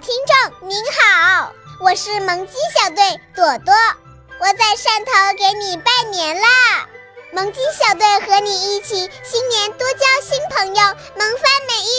听众您好，我是萌鸡小队朵朵，我在汕头给你拜年啦！萌鸡小队和你一起新年多交新朋友，萌翻每一。